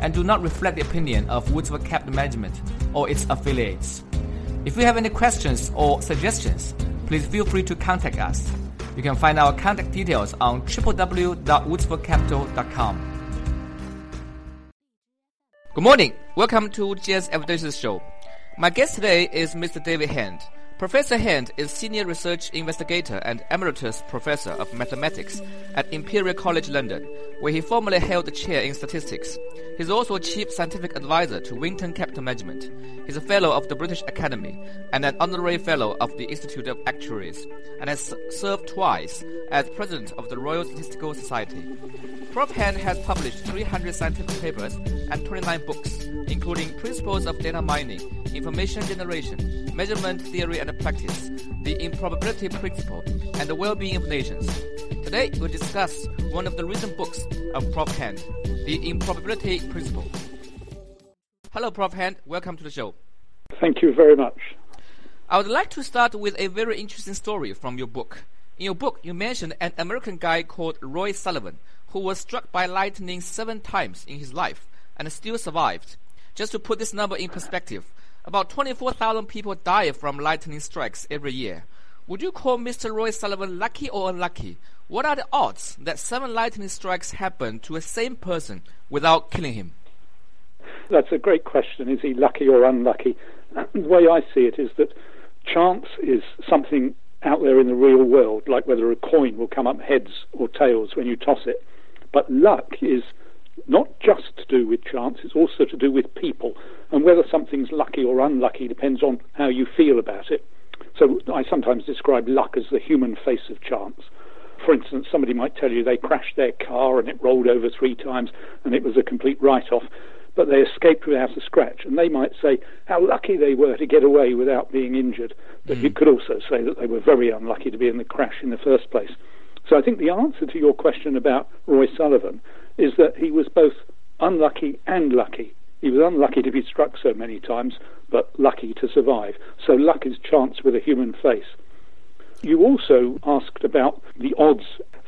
and do not reflect the opinion of Woodsford Capital Management or its affiliates. If you have any questions or suggestions, please feel free to contact us. You can find our contact details on www.woodsfordcapital.com. Good morning. Welcome to GS Evidence Show. My guest today is Mr. David Hand. Professor Hand is Senior Research Investigator and Emeritus Professor of Mathematics at Imperial College London, where he formerly held the chair in statistics. He's also Chief Scientific Advisor to Winton Capital Management. He's a Fellow of the British Academy and an Honorary Fellow of the Institute of Actuaries, and has served twice as President of the Royal Statistical Society. Prof. Hand has published 300 scientific papers and 29 books, including Principles of Data Mining, Information Generation, Measurement Theory and Practice, The Improbability Principle, and the Well-Being of Nations. Today, we'll discuss one of the recent books of Prof. Hand, The Improbability Principle. Hello, Prof. Hand. Welcome to the show. Thank you very much. I would like to start with a very interesting story from your book. In your book, you mentioned an American guy called Roy Sullivan who was struck by lightning seven times in his life and still survived. Just to put this number in perspective, about 24,000 people die from lightning strikes every year. Would you call Mr. Roy Sullivan lucky or unlucky? What are the odds that seven lightning strikes happen to a same person without killing him? That's a great question. Is he lucky or unlucky? The way I see it is that chance is something out there in the real world, like whether a coin will come up heads or tails when you toss it. But luck is not just to do with chance, it's also to do with people. And whether something's lucky or unlucky depends on how you feel about it. So I sometimes describe luck as the human face of chance. For instance, somebody might tell you they crashed their car and it rolled over three times and it was a complete write off, but they escaped without a scratch. And they might say how lucky they were to get away without being injured. But mm. you could also say that they were very unlucky to be in the crash in the first place. So I think the answer to your question about Roy Sullivan is that he was both unlucky and lucky. He was unlucky to be struck so many times, but lucky to survive. So luck is chance with a human face. You also asked about the odds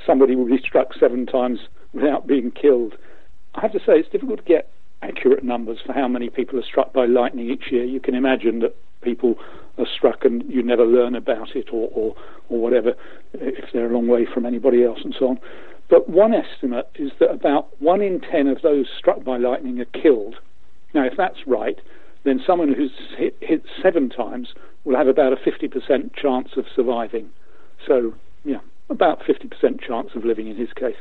somebody would be struck seven times without being killed. I have to say it's difficult to get accurate numbers for how many people are struck by lightning each year. You can imagine that people are struck and you never learn about it or, or, or whatever if they're a long way from anybody else and so on. But one estimate is that about one in ten of those struck by lightning are killed. Now, if that's right, then someone who's hit, hit seven times will have about a 50% chance of surviving. So, yeah, about 50% chance of living in his case.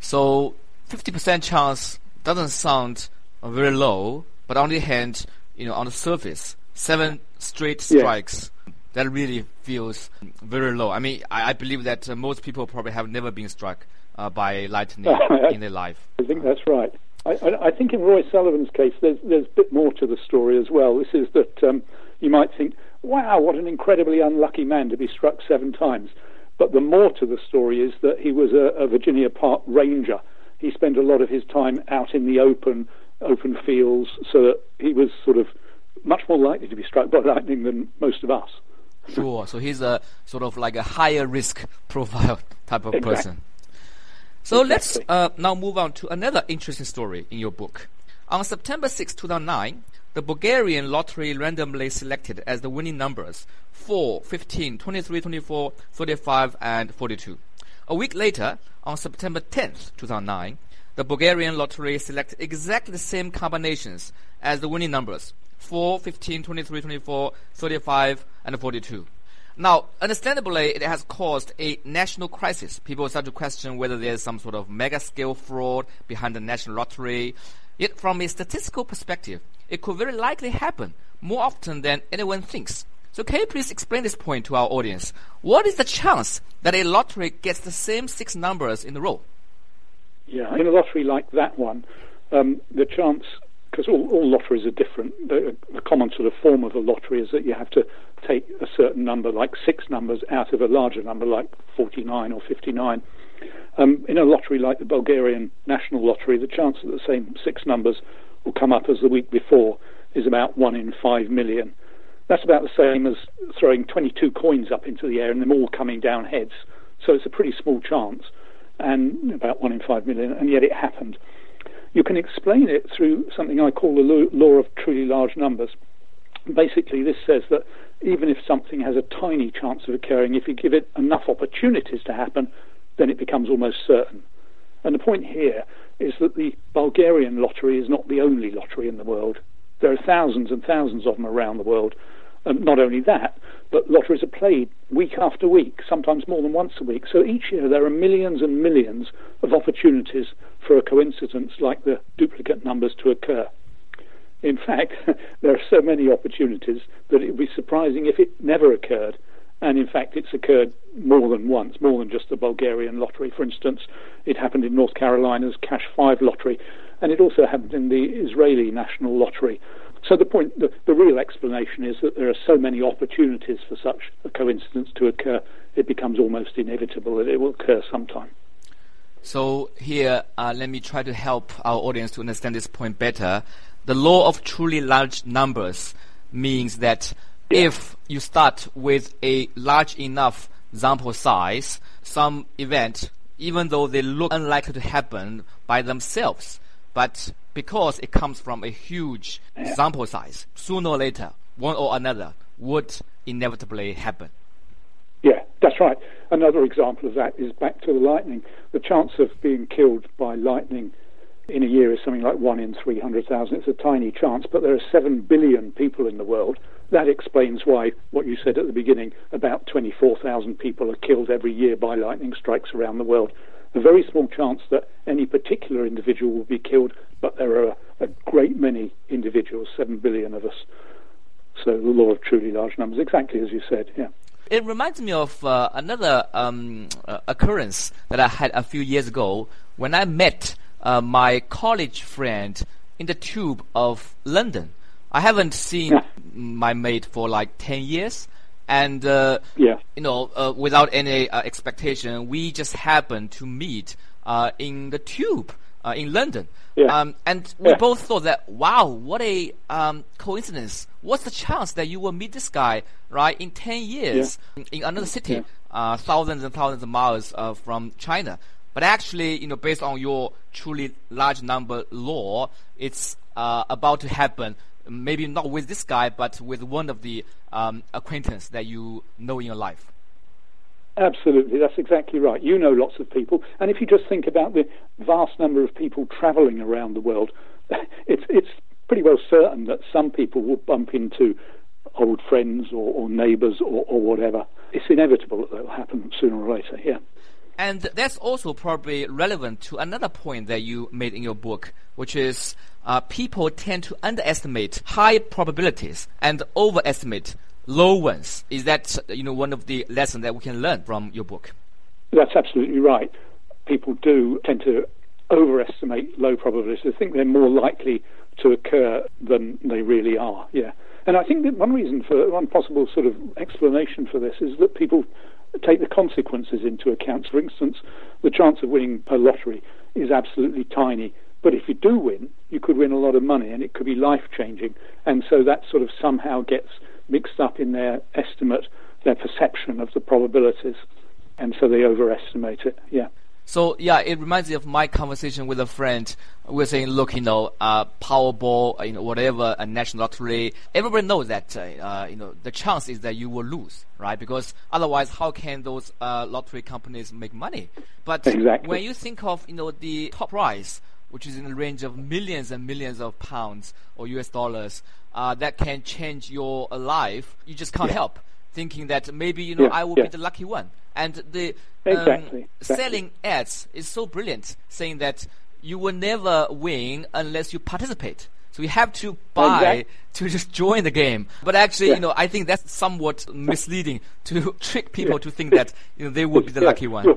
So, 50% chance doesn't sound very low, but on the hand, you know, on the surface, seven straight strikes. Yeah. That really feels very low. I mean, I, I believe that uh, most people probably have never been struck uh, by lightning in their life. I think that's right. I, I, I, think in Roy Sullivan's case, there's, there's a bit more to the story as well. This is that um, you might think, wow, what an incredibly unlucky man to be struck seven times. But the more to the story is that he was a, a Virginia Park ranger. He spent a lot of his time out in the open, open fields, so that he was sort of much more likely to be struck by lightning than most of us. Sure. So he's a sort of like a higher risk profile type of exactly. person. So exactly. let's uh, now move on to another interesting story in your book. On September 6, 2009, the Bulgarian lottery randomly selected as the winning numbers 4, 15, 23, 24, 35, and 42. A week later, on September 10, 2009, the Bulgarian lottery selected exactly the same combinations as the winning numbers 4, 15, 23, 24, 35, and 42. Now, understandably, it has caused a national crisis. People start to question whether there's some sort of mega scale fraud behind the national lottery. Yet, from a statistical perspective, it could very likely happen more often than anyone thinks. So, can you please explain this point to our audience? What is the chance that a lottery gets the same six numbers in a row? Yeah, in a lottery like that one, um, the chance because all, all lotteries are different. The, the common sort of form of a lottery is that you have to take a certain number, like six numbers, out of a larger number, like 49 or 59. Um, in a lottery like the Bulgarian National Lottery, the chance that the same six numbers will come up as the week before is about one in five million. That's about the same as throwing 22 coins up into the air and them all coming down heads. So it's a pretty small chance, and about one in five million, and yet it happened. You can explain it through something I call the law of truly large numbers. Basically, this says that even if something has a tiny chance of occurring, if you give it enough opportunities to happen, then it becomes almost certain. And the point here is that the Bulgarian lottery is not the only lottery in the world. There are thousands and thousands of them around the world. And not only that, but lotteries are played week after week, sometimes more than once a week. So each year there are millions and millions of opportunities for a coincidence like the duplicate numbers to occur. In fact, there are so many opportunities that it would be surprising if it never occurred. And in fact, it's occurred more than once, more than just the Bulgarian lottery. For instance, it happened in North Carolina's Cash 5 lottery, and it also happened in the Israeli National Lottery. So the point, the, the real explanation is that there are so many opportunities for such a coincidence to occur, it becomes almost inevitable that it will occur sometime. So here, uh, let me try to help our audience to understand this point better. The law of truly large numbers means that if you start with a large enough sample size, some event, even though they look unlikely to happen by themselves, but because it comes from a huge sample size, sooner or later, one or another would inevitably happen. Yeah, that's right. Another example of that is back to the lightning. The chance of being killed by lightning in a year is something like one in 300,000. It's a tiny chance, but there are 7 billion people in the world. That explains why what you said at the beginning about 24,000 people are killed every year by lightning strikes around the world. A very small chance that any particular individual will be killed, but there are a, great many individuals, 7 billion of us. So the law of truly large numbers, exactly as you said, yeah. It reminds me of uh, another um, uh, occurrence that I had a few years ago when I met uh, my college friend in the tube of London. I haven't seen yeah. my mate for like 10 years. And, uh, yeah. you know, uh, without any uh, expectation, we just happened to meet uh, in the tube in London. Yeah. Um, and we yeah. both thought that, wow, what a um, coincidence. What's the chance that you will meet this guy, right, in 10 years in another city, thousands and thousands of miles from China? But actually, you know, based on your truly large number law, it's uh, about to happen. Maybe not with this guy, but with one of the um, acquaintance that you know in your life. Absolutely, that's exactly right. You know lots of people, and if you just think about the vast number of people travelling around the world, it's it's pretty well certain that some people will bump into old friends or, or neighbours or, or whatever. It's inevitable that that will happen sooner or later. Yeah. And that's also probably relevant to another point that you made in your book, which is uh, people tend to underestimate high probabilities and overestimate low ones. Is that you know one of the lessons that we can learn from your book? That's absolutely right. People do tend to overestimate low probabilities. They think they're more likely to occur than they really are. Yeah. And I think that one reason for one possible sort of explanation for this is that people take the consequences into account. For instance, the chance of winning a lottery is absolutely tiny. But if you do win, you could win a lot of money and it could be life changing. And so that sort of somehow gets mixed up in their estimate, their perception of the probabilities. And so they overestimate it. Yeah. So yeah, it reminds me of my conversation with a friend. We are saying, look, you know, uh, Powerball, uh, you know, whatever, a national lottery. Everybody knows that, uh, uh, you know, the chance is that you will lose, right? Because otherwise, how can those uh, lottery companies make money? But exactly. when you think of, you know, the top prize, which is in the range of millions and millions of pounds or US dollars, uh, that can change your life, you just can't yeah. help thinking that maybe you know yeah, I will yeah. be the lucky one. And the um, exactly, selling ads is so brilliant, saying that you will never win unless you participate. So you have to buy exactly. to just join the game. But actually, yeah. you know, I think that's somewhat misleading to trick people to think that you know they will be the lucky one.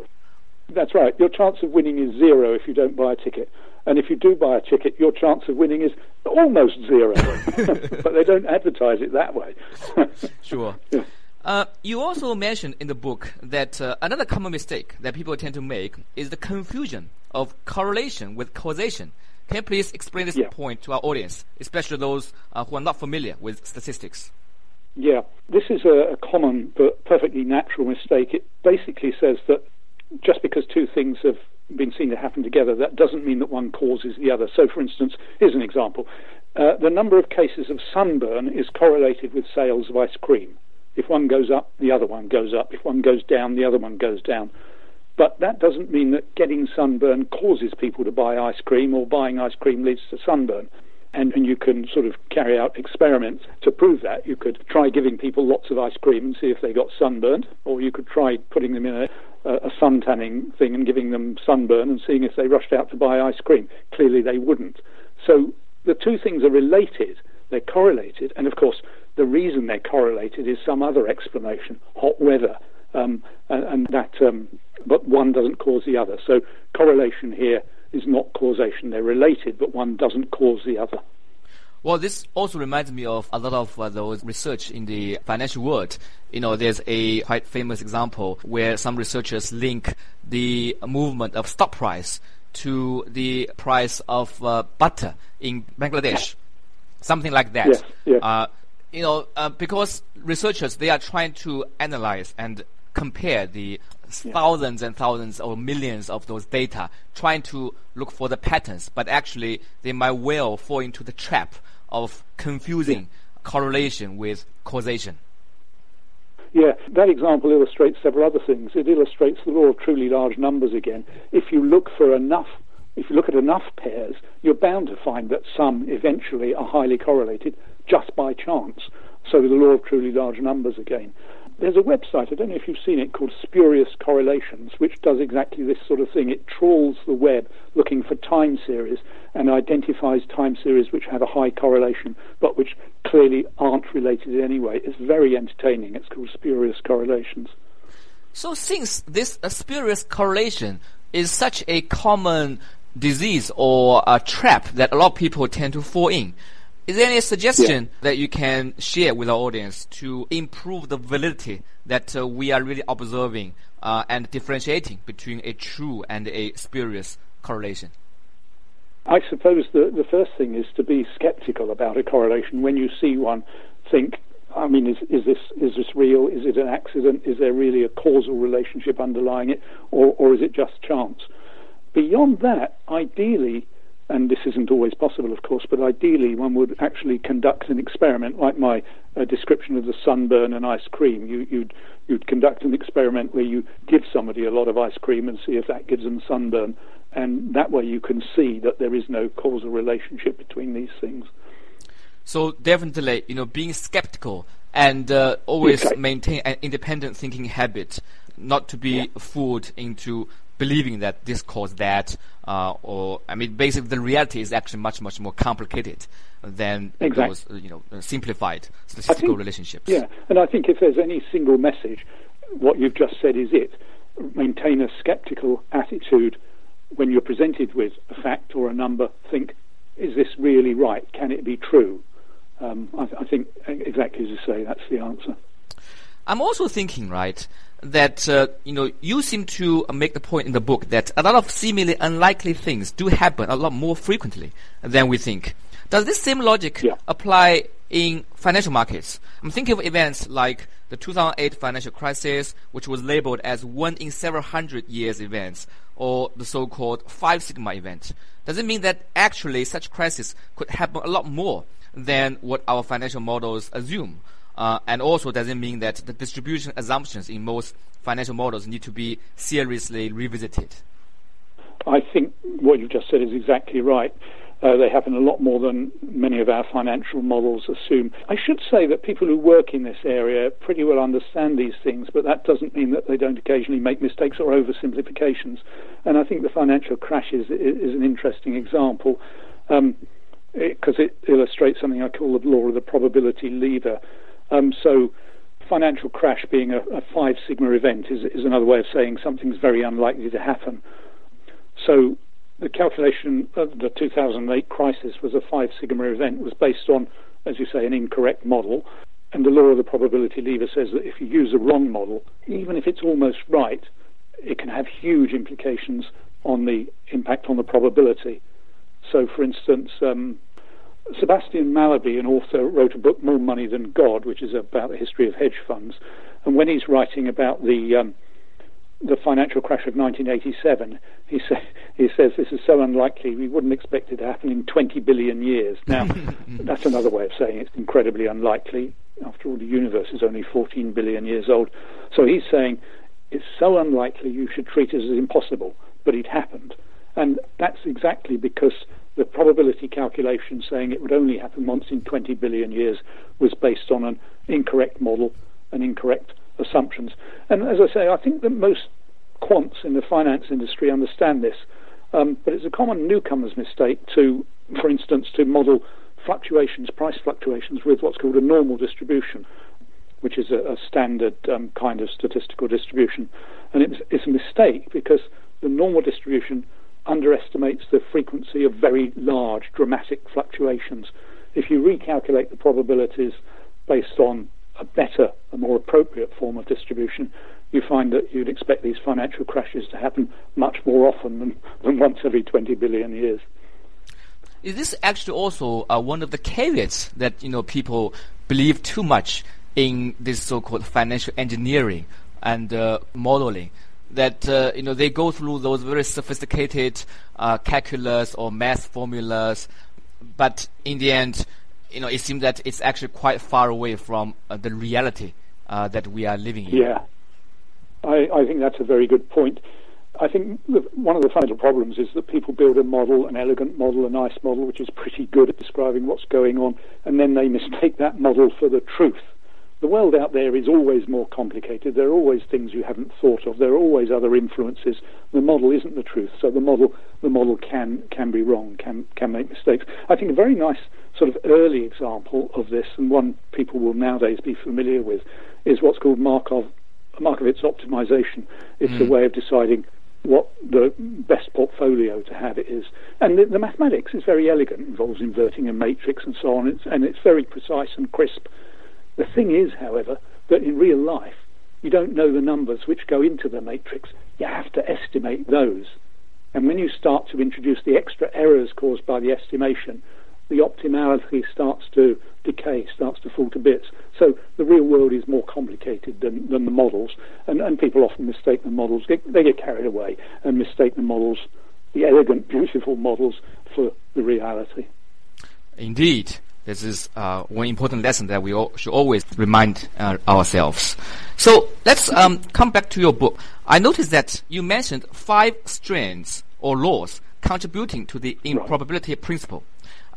That's right. Your chance of winning is zero if you don't buy a ticket. And if you do buy a ticket, your chance of winning is almost zero. but they don't advertise it that way. sure. Yeah. Uh, you also mentioned in the book that uh, another common mistake that people tend to make is the confusion of correlation with causation. Can you please explain this yeah. point to our audience, especially those uh, who are not familiar with statistics? Yeah, this is a, a, common but perfectly natural mistake. It basically says that just because two things have been seen to happen together, that doesn't mean that one causes the other. So, for instance, here's an example. Uh, the number of cases of sunburn is correlated with sales of ice cream. If one goes up, the other one goes up. If one goes down, the other one goes down. But that doesn't mean that getting sunburn causes people to buy ice cream or buying ice cream leads to sunburn. And, and you can sort of carry out experiments to prove that. You could try giving people lots of ice cream and see if they got sunburned, or you could try putting them in a, a sun tanning thing and giving them sunburn and seeing if they rushed out to buy ice cream. Clearly, they wouldn't. So the two things are related, they're correlated, and of course, the reason they're correlated is some other explanation, hot weather, um, and, and, that, um, but one doesn't cause the other. So correlation here is not causation. They're related, but one doesn't cause the other. Well, this also reminds me of a lot of uh, those research in the financial world. You know, there's a quite famous example where some researchers link the movement of stock price to the price of uh, butter in Bangladesh, something like that. Yes, yes. Uh, you know, uh, because researchers they are trying to analyze and compare the yeah. thousands and thousands or millions of those data, trying to look for the patterns, but actually they might well fall into the trap of confusing yeah. correlation with causation. Yeah, that example illustrates several other things. It illustrates the law of truly large numbers again. If you look for enough if you look at enough pairs, you're bound to find that some eventually are highly correlated just by chance. So the law of truly large numbers again. There's a website, I don't know if you've seen it, called Spurious Correlations, which does exactly this sort of thing. It trawls the web looking for time series and identifies time series which have a high correlation but which clearly aren't related in any way. It's very entertaining. It's called Spurious Correlations. So, since this uh, spurious correlation is such a common disease or a trap that a lot of people tend to fall in, is there any suggestion yeah. that you can share with our audience to improve the validity that uh, we are really observing uh, and differentiating between a true and a spurious correlation? I suppose the, the first thing is to be skeptical about a correlation. When you see one, think, I mean, is, is, this, is this real? Is it an accident? Is there really a causal relationship underlying it? Or, or is it just chance? Beyond that, ideally, and this isn't always possible, of course, but ideally one would actually conduct an experiment like my uh, description of the sunburn and ice cream. You, you'd, you'd conduct an experiment where you give somebody a lot of ice cream and see if that gives them sunburn, and that way you can see that there is no causal relationship between these things. So definitely, you know, being skeptical and uh, always okay. maintain an independent thinking habit, not to be yeah. fooled into believing that this caused that, uh, or I mean, basically the reality is actually much much more complicated than exactly. those you know simplified statistical think, relationships. Yeah, and I think if there's any single message, what you've just said is it. Maintain a skeptical attitude when you're presented with a fact or a number. Think, is this really right? Can it be true? Um, I, I think exactly as you say, that's the answer. I'm also thinking, right, that uh, you know you seem to make the point in the book that a lot of seemingly unlikely things do happen a lot more frequently than we think. Does this same logic yeah. apply in financial markets? I'm thinking of events like the 2008 financial crisis, which was labeled as one in several hundred years events, or the so-called five sigma event. Does it mean that actually such crises could happen a lot more than what our financial models assume? Uh, and also doesn't mean that the distribution assumptions in most financial models need to be seriously revisited? I think what you've just said is exactly right. Uh, they happen a lot more than many of our financial models assume. I should say that people who work in this area pretty well understand these things, but that doesn't mean that they don't occasionally make mistakes or oversimplifications. And I think the financial crash is, is an interesting example because um, it, it illustrates something I call the law of the probability lever. Um, so financial crash being a, a, five sigma event is, is another way of saying something's very unlikely to happen. So the calculation of the 2008 crisis was a five sigma event was based on, as you say, an incorrect model. And the law of the probability lever says that if you use a wrong model, even if it's almost right, it can have huge implications on the impact on the probability. So, for instance, um, Sebastian Mallaby, an author, wrote a book, More Money Than God, which is about the history of hedge funds. And when he's writing about the um, the financial crash of 1987, he, say, he says this is so unlikely we wouldn't expect it to happen in 20 billion years. Now, that's another way of saying it's incredibly unlikely. After all, the universe is only 14 billion years old. So he's saying it's so unlikely you should treat it as impossible, but it happened. And that's exactly because the probability calculation saying it would only happen once in 20 billion years was based on an incorrect model and incorrect assumptions. And as I say, I think that most quants in the finance industry understand this, um, but it's a common newcomer's mistake to, for instance, to model fluctuations, price fluctuations, with what's called a normal distribution, which is a, a standard um, kind of statistical distribution. And it's, it's a mistake because the normal distribution underestimates the frequency of very large, dramatic fluctuations. If you recalculate the probabilities based on a better, a more appropriate form of distribution, you find that you'd expect these financial crashes to happen much more often than, than once every 20 billion years. Is this actually also uh, one of the caveats that you know people believe too much in this so-called financial engineering and uh, modeling? That uh, you know they go through those very sophisticated uh, calculus or math formulas, but in the end, you know, it seems that it's actually quite far away from uh, the reality uh, that we are living in. Yeah, I, I, think that's a very good point. I think one of the fundamental problems is that people build a model, an elegant model, a nice model, which is pretty good at describing what's going on, and then they mistake that model for the truth. The world out there is always more complicated. There are always things you haven't thought of. There are always other influences. The model isn't the truth, so the model the model can can be wrong, can can make mistakes. I think a very nice sort of early example of this, and one people will nowadays be familiar with, is what's called Markov Markowitz optimization. It's mm. a way of deciding what the best portfolio to have is. And the, the, mathematics is very elegant, it involves inverting a matrix and so on, it's, and it's very precise and crisp. The thing is, however, that in real life, you don't know the numbers which go into the matrix. You have to estimate those. And when you start to introduce the extra errors caused by the estimation, the optimality starts to decay, starts to fall to bits. So the real world is more complicated than, than the models, and, and people often mistake the models. They get carried away and mistake the models, the elegant, beautiful models, for the reality. Indeed. This is uh, one important lesson that we all should always remind uh, ourselves. So let's um, come back to your book. I noticed that you mentioned five strands or laws contributing to the improbability right. principle.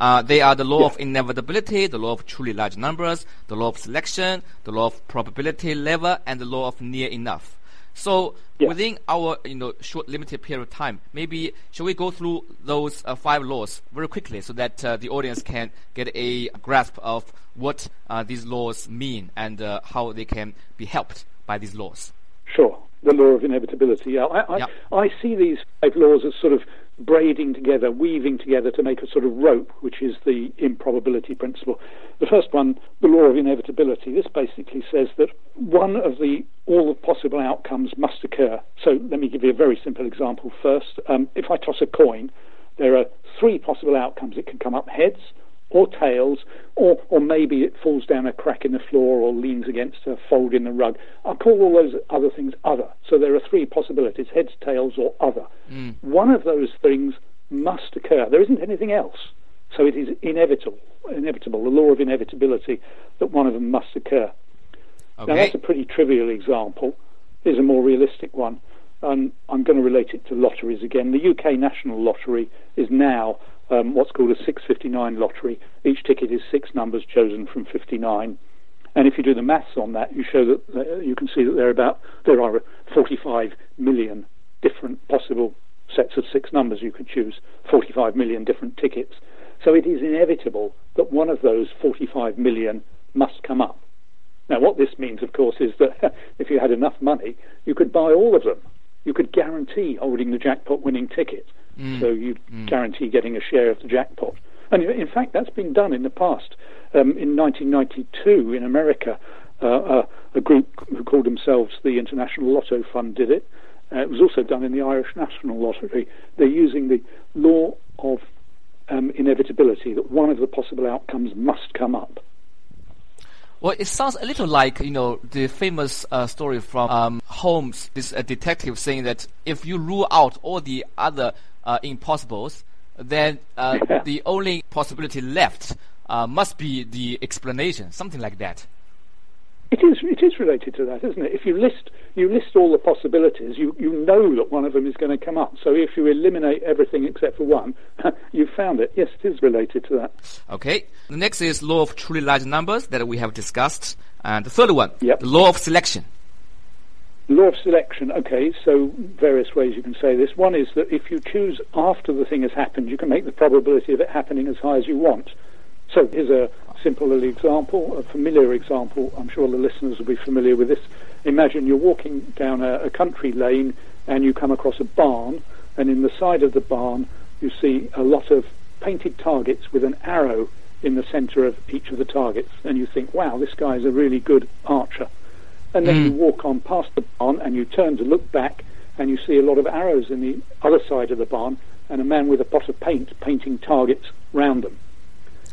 Uh, they are the law yeah. of inevitability, the law of truly large numbers, the law of selection, the law of probability lever, and the law of near enough. So yeah. within our you know short limited period of time, maybe shall we go through those uh, five laws very quickly so that uh, the audience can get a grasp of what uh, these laws mean and uh, how they can be helped by these laws. Sure, the law of inevitability. I, I, yeah. I see these five laws as sort of braiding together, weaving together to make a sort of rope, which is the improbability principle. The first one, the law of inevitability, this basically says that one of the all the possible outcomes must occur. So let me give you a very simple example first. Um, if I toss a coin, there are three possible outcomes. It can come up heads, or tails, or, or maybe it falls down a crack in the floor or leans against a fold in the rug. I'll call all those other things other. So there are three possibilities heads, tails, or other. Mm. One of those things must occur. There isn't anything else. So it is inevitable, inevitable, the law of inevitability that one of them must occur. Okay. Now that's a pretty trivial example. Here's a more realistic one. Um, I'm going to relate it to lotteries again. The UK National Lottery is now um, what's called a 659 lottery. Each ticket is six numbers chosen from 59. And if you do the maths on that, you show that uh, you can see that there are about there are 45 million different possible sets of six numbers you could choose, 45 million different tickets. So it is inevitable that one of those 45 million must come up. Now, what this means, of course, is that if you had enough money, you could buy all of them. You could guarantee holding the jackpot winning ticket Mm. So you mm. guarantee getting a share of the jackpot. And in fact, that's been done in the past. Um, in 1992 in America, uh, uh, a group who called themselves the International Lotto Fund did it. Uh, it was also done in the Irish National Lottery. They're using the law of um, inevitability that one of the possible outcomes must come up. Well, it sounds a little like you know the famous uh, story from um, Holmes, this uh, detective saying that if you rule out all the other uh, impossibles, then uh, the only possibility left uh, must be the explanation, something like that. It is. It is related to that, isn't it? If you list you list all the possibilities, you, you know that one of them is going to come up. So if you eliminate everything except for one, you've found it. Yes, it is related to that. Okay. The next is law of truly large numbers that we have discussed, and the third one, yep. the law of selection. Law of selection. Okay, so various ways you can say this. One is that if you choose after the thing has happened, you can make the probability of it happening as high as you want. So here's a simple little example, a familiar example. I'm sure the listeners will be familiar with this. Imagine you're walking down a, a country lane and you come across a barn, and in the side of the barn you see a lot of painted targets with an arrow in the centre of each of the targets, and you think, wow, this guy is a really good archer. And then mm. you walk on past the barn and you turn to look back, and you see a lot of arrows in the other side of the barn, and a man with a pot of paint painting targets round them.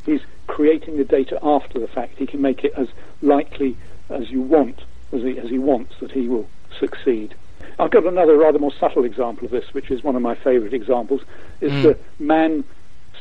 He's creating the data after the fact. He can make it as likely as you want, as he, as he wants, that he will succeed. I've got another rather more subtle example of this, which is one of my favourite examples, is mm. the man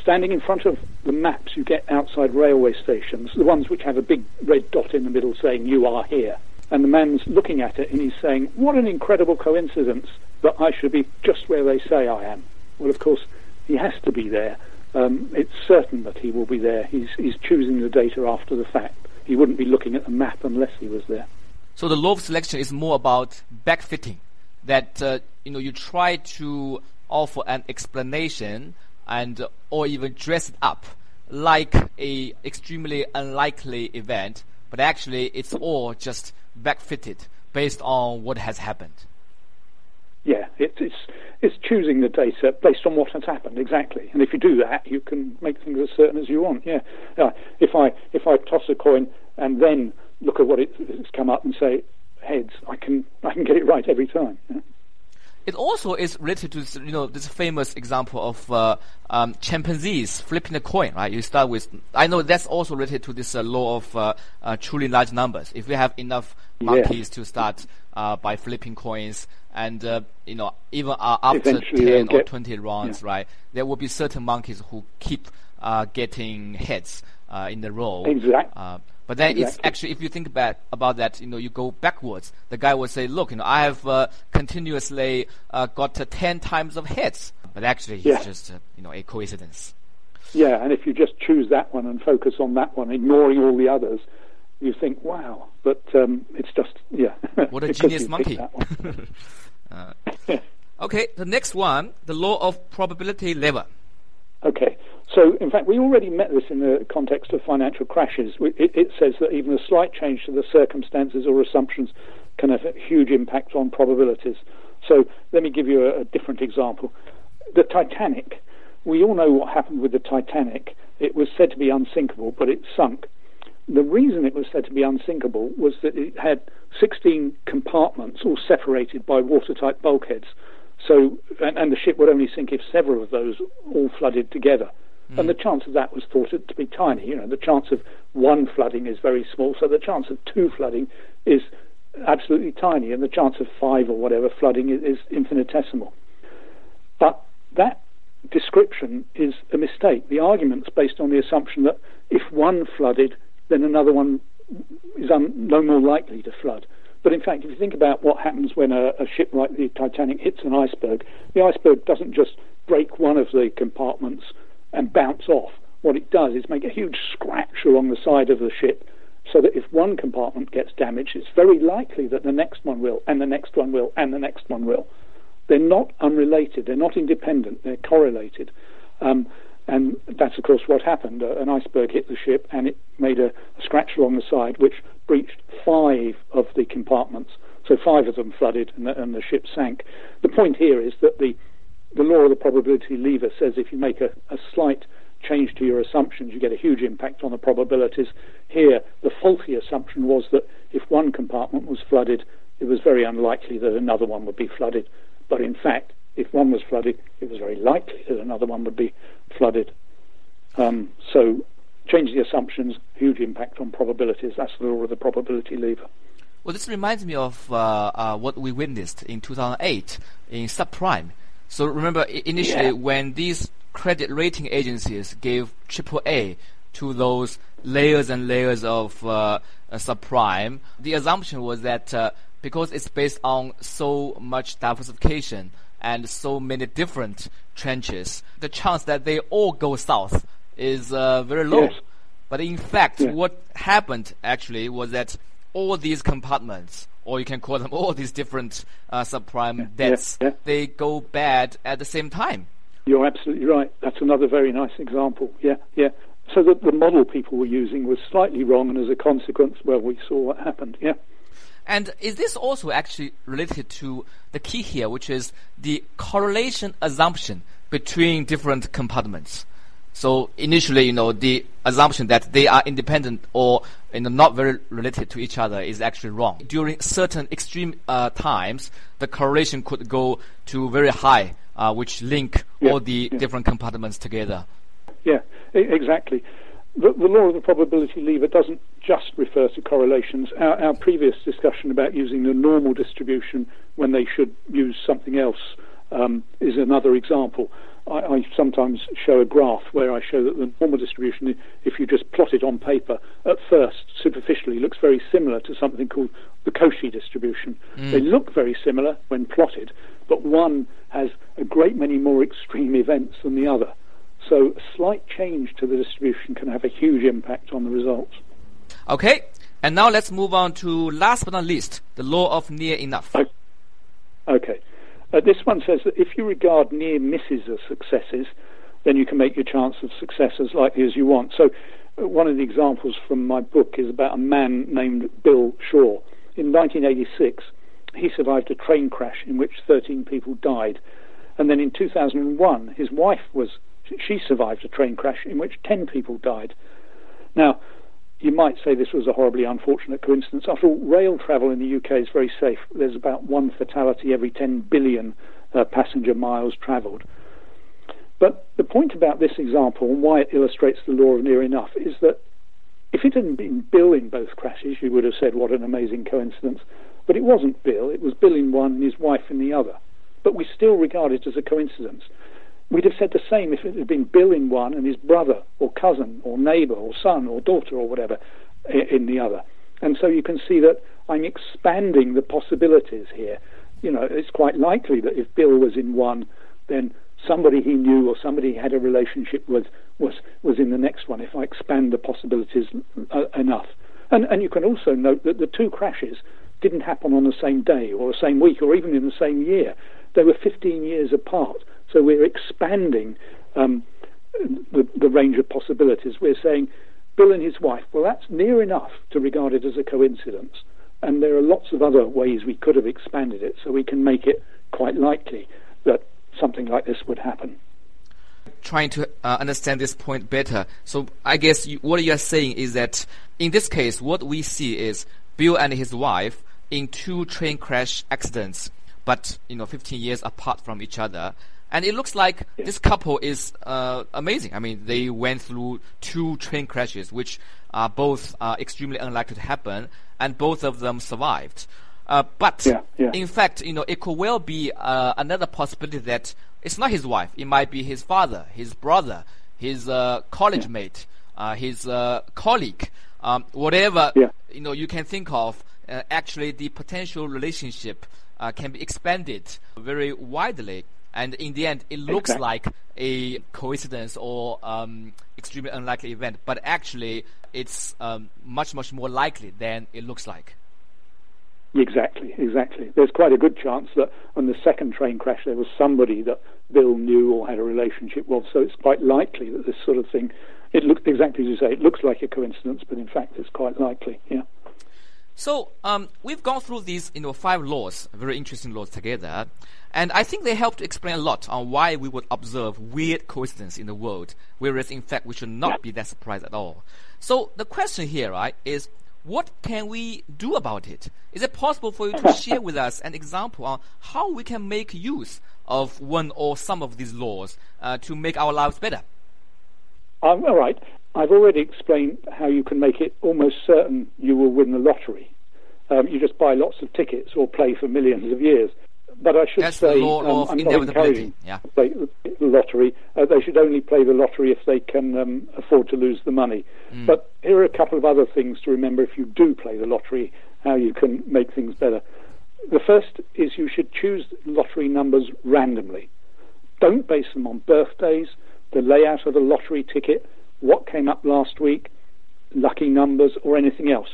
standing in front of the maps you get outside railway stations, the ones which have a big red dot in the middle saying, you are here. And the man's looking at it and he's saying, what an incredible coincidence that I should be just where they say I am. Well, of course, he has to be there um, it's certain that he will be there. He's, he's choosing the data after the fact. He wouldn't be looking at the map unless he was there. So the law of selection is more about backfitting. That uh, you know you try to offer an explanation and uh, or even dress it up like a extremely unlikely event, but actually it's all just backfitted based on what has happened. Yeah, it, it's it's choosing the data based on what has happened exactly. And if you do that, you can make things as certain as you want. Yeah, yeah. If I if I toss a coin and then look at what it, it's come up and say heads, I can I can get it right every time. Yeah? It also is related to you know this famous example of uh, um, chimpanzees flipping a coin, right? You start with I know that's also related to this uh, law of uh, uh truly large numbers. If you have enough monkeys yeah. to start uh, by flipping coins, and uh, you know even after Eventually ten or twenty rounds, yeah. right, there will be certain monkeys who keep getting heads in the row. Exactly. But then exactly. it's actually, if you think about about that, you know, you go backwards. The guy will say, "Look, you know, I have uh, continuously uh, got uh, ten times of hits," but actually, it's yeah. just uh, you know a coincidence. Yeah, and if you just choose that one and focus on that one, ignoring all the others, you think, "Wow!" But um, it's just, yeah. What a genius monkey! Uh, okay, the next one, the law of probability lever. Okay. So, in fact, we already met this in the context of financial crashes. It, it, says that even a slight change to the circumstances or assumptions can have a huge impact on probabilities. So, let me give you a, a different example. The Titanic. We all know what happened with the Titanic. It was said to be unsinkable, but it sunk. The reason it was said to be unsinkable was that it had 16 compartments, all separated by watertight bulkheads. So, and, and the ship would only sink if several of those all flooded together. Mm. And the chance of that was thought to be tiny. You know, the chance of one flooding is very small, so the chance of two flooding is absolutely tiny, and the chance of five or whatever flooding is, is infinitesimal. But that description is a mistake. The argument's based on the assumption that if one flooded, then another one is un- no more likely to flood. But in fact, if you think about what happens when a, a ship like the Titanic hits an iceberg, the iceberg doesn't just break one of the compartments and bounce off. What it does is make a huge scratch along the side of the ship so that if one compartment gets damaged, it's very likely that the next one will, and the next one will, and the next one will. They're not unrelated, they're not independent, they're correlated. Um, and that's, of course, what happened. Uh, an iceberg hit the ship and it made a, a scratch along the side, which breached five of the compartments. So five of them flooded and the, and the ship sank. The point here is that the the law of the probability lever says if you make a, a slight change to your assumptions, you get a huge impact on the probabilities. Here, the faulty assumption was that if one compartment was flooded, it was very unlikely that another one would be flooded. But in fact, if one was flooded, it was very likely that another one would be flooded. Um, so, change the assumptions, huge impact on probabilities. That's the law of the probability lever. Well, this reminds me of uh, uh, what we witnessed in 2008 in subprime. So remember, initially yeah. when these credit rating agencies gave AAA to those layers and layers of uh, subprime, the assumption was that uh, because it's based on so much diversification and so many different tranches, the chance that they all go south is uh, very low. Yes. But in fact, yeah. what happened actually was that all these compartments, or you can call them all these different uh, subprime yeah. debts, yeah. they go bad at the same time. You're absolutely right. That's another very nice example. Yeah, yeah. So the, the model people were using was slightly wrong, and as a consequence, well, we saw what happened. Yeah. And is this also actually related to the key here, which is the correlation assumption between different compartments? So initially, you know, the assumption that they are independent or you know, not very related to each other is actually wrong. During certain extreme uh, times, the correlation could go to very high, uh, which link yeah, all the yeah. different compartments together. Yeah, exactly. The, the, law of the probability lever doesn't just refer to correlations. Our, our, previous discussion about using the normal distribution when they should use something else um, is another example. I, I, sometimes show a graph where I show that the normal distribution, if you just plot it on paper, at first, superficially, looks very similar to something called the Cauchy distribution. Mm. They look very similar when plotted, but one has a great many more extreme events than the other. So a slight change to the distribution can have a huge impact on the results. Okay, and now let's move on to last but not least, the law of near enough. Okay. Uh, this one says that if you regard near misses as successes, then you can make your chance of success as likely as you want. So, uh, one of the examples from my book is about a man named Bill Shaw. In 1986, he survived a train crash in which 13 people died. And then in 2001, his wife was she survived a train crash in which 10 people died. Now, you might say this was a horribly unfortunate coincidence. After all, rail travel in the UK is very safe. There's about one fatality every 10 billion uh, passenger miles travelled. But the point about this example and why it illustrates the law of near enough is that if it hadn't been Bill in both crashes, you would have said, what an amazing coincidence. But it wasn't Bill, it was Bill in one and his wife in the other. But we still regard it as a coincidence. We'd have said the same if it had been Bill in one and his brother or cousin or neighbour or son or daughter or whatever in the other. And so you can see that I'm expanding the possibilities here. You know, it's quite likely that if Bill was in one, then somebody he knew or somebody he had a relationship with was was in the next one. If I expand the possibilities uh, enough, and and you can also note that the two crashes didn't happen on the same day or the same week or even in the same year. They were 15 years apart. So we're expanding um, the, the range of possibilities. We're saying Bill and his wife, well, that's near enough to regard it as a coincidence. And there are lots of other ways we could have expanded it so we can make it quite likely that something like this would happen. Trying to uh, understand this point better. So I guess you, what you're saying is that in this case, what we see is Bill and his wife in two train crash accidents, but you know, 15 years apart from each other and it looks like yeah. this couple is uh, amazing. I mean, they went through two train crashes, which are both uh, extremely unlikely to happen, and both of them survived. Uh, but yeah, yeah. in fact, you know, it could well be uh, another possibility that it's not his wife. It might be his father, his brother, his uh, college mate, uh, his colleague, um, whatever you know you can think of. actually, the potential relationship can be expanded very widely and in the end, it looks exactly. like a coincidence or um, extremely unlikely event, but actually, it's um, much much more likely than it looks like. Exactly, exactly. There's quite a good chance that on the second train crash there was somebody that Bill knew or had a relationship with, so it's quite likely that this sort of thing. It looks exactly as you say. It looks like a coincidence, but in fact, it's quite likely. Yeah. So um, we've gone through these, you know, five laws, very interesting laws together, and I think they help to explain a lot on why we would observe weird coincidence in the world, whereas in fact we should not be that surprised at all. So the question here, right, is what can we do about it? Is it possible for you to share with us an example on how we can make use of one or some of these laws uh, to make our lives better? Um, all right. I've already explained how you can make it almost certain you will win the lottery. Um, you just buy lots of tickets or play for millions of years. But I should That's say, law um, I'm not encouraging Yeah. play the lottery. Uh, they should only play the lottery if they can um, afford to lose the money. Mm. But here are a couple of other things to remember if you do play the lottery, how you can make things better. The first is you should choose lottery numbers randomly. Don't base them on birthdays, the layout of the lottery ticket, what came up last week, lucky numbers, or anything else.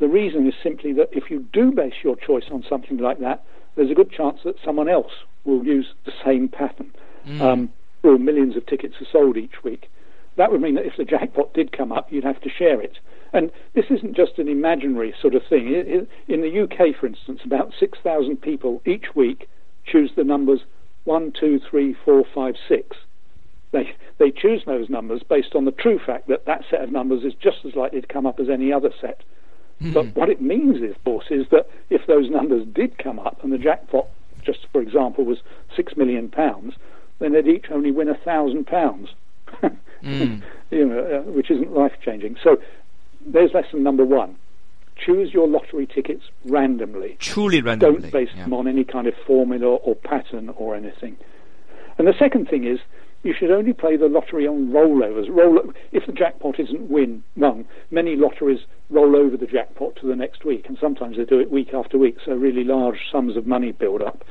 The reason is simply that if you do base your choice on something like that, there's a good chance that someone else will use the same pattern. Um, or millions of tickets are sold each week. That would mean that if the jackpot did come up, you'd have to share it. And this isn't just an imaginary sort of thing. In the UK, for instance, about 6,000 people each week choose the numbers 1, 2, 3, 4, 5, 6. They, they choose those numbers based on the true fact that that set of numbers is just as likely to come up as any other set. But what it means, of course, is that if those numbers did come up and the jackpot, just for example, was six million pounds, then they'd each only win a thousand pounds. You know, uh, which isn't life changing. So there's lesson number one: choose your lottery tickets randomly. Truly randomly. Don't base yeah. them on any kind of formula or pattern or anything. And the second thing is, you should only play the lottery on rollovers. Roll, if the jackpot isn't win won, many lotteries roll over the jackpot to the next week, and sometimes they do it week after week, so really large sums of money build up.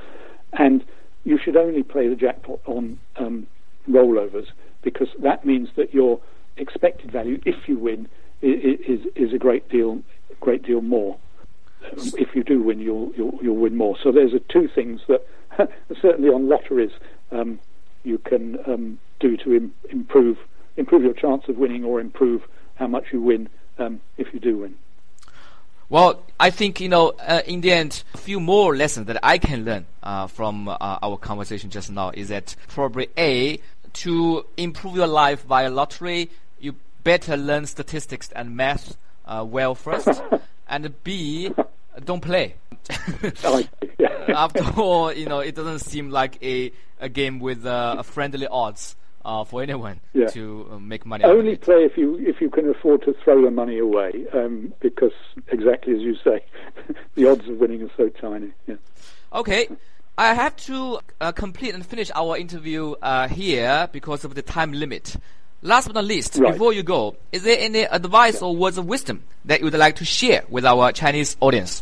And you should only play the jackpot on um, rollovers because that means that your expected value, if you win, is is a great deal great deal more. Um, If you do win, you'll you'll, you'll win more. So there's a two things that certainly on lotteries um, you can um, do to Im- improve improve your chance of winning or improve how much you win um, if you do win. Well, I think you know. Uh, in the end, a few more lessons that I can learn uh, from uh, our conversation just now is that probably a to improve your life via lottery, you better learn statistics and math uh, well first, and b don't play. After all, you know, it doesn't seem like a a game with uh, a friendly odds uh, for anyone Yeah. to uh, make money. out of Only play if you if you can afford to throw the money away, um, because exactly as you say, the odds of winning are so tiny. Yeah. Okay. I have to uh, complete and finish our interview uh, here because of the time limit. Last but not least, Right. before you go, is there any advice or words of wisdom that you would like to share with our Chinese audience?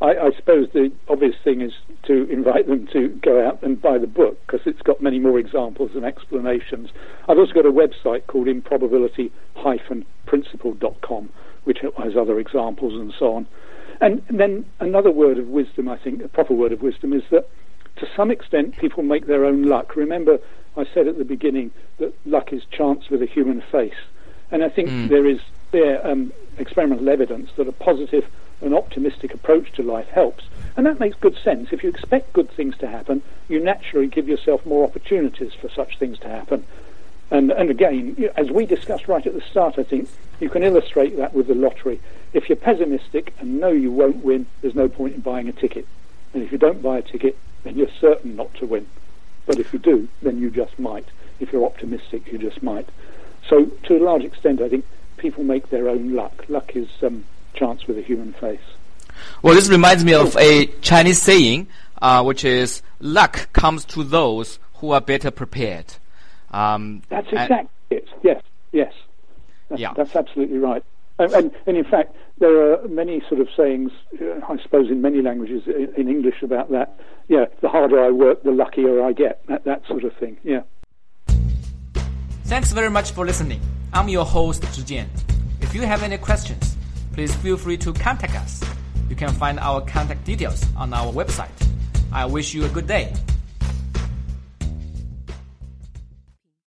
I, I suppose the obvious thing is to invite them to go out and buy the book because it's got many more examples and explanations. I've also got a website called improbability-principle.com, which has other examples and so on. And then another word of wisdom, I think, a proper word of wisdom, is that to some extent people make their own luck. Remember, I said at the beginning that luck is chance with a human face. And I think there is there um, experimental evidence that a positive and optimistic approach to life helps. And that makes good sense. If you expect good things to happen, you naturally give yourself more opportunities for such things to happen. And, and again, as we discussed right at the start, I think you can illustrate that with the lottery. If you're pessimistic and know you won't win, there's no point in buying a ticket. And if you don't buy a ticket, then you're certain not to win. But if you do, then you just might. If you're optimistic, you just might. So, to a large extent, I think people make their own luck. Luck is um, chance with a human face. Well, this reminds me of a Chinese saying, uh, which is "luck comes to those who are better prepared." Um, That's exactly it. Yes, yes. That's, Yeah. that's absolutely right. And, and, and in fact, there are many sort of sayings, uh, I suppose, in many languages in, in English about that. Yeah, the harder I work, the luckier I get. That, that sort of thing. Yeah. Thanks very much for listening. I'm your host, Zhijian. If you have any questions, please feel free to contact us. You can find our contact details on our website. I wish you a good day.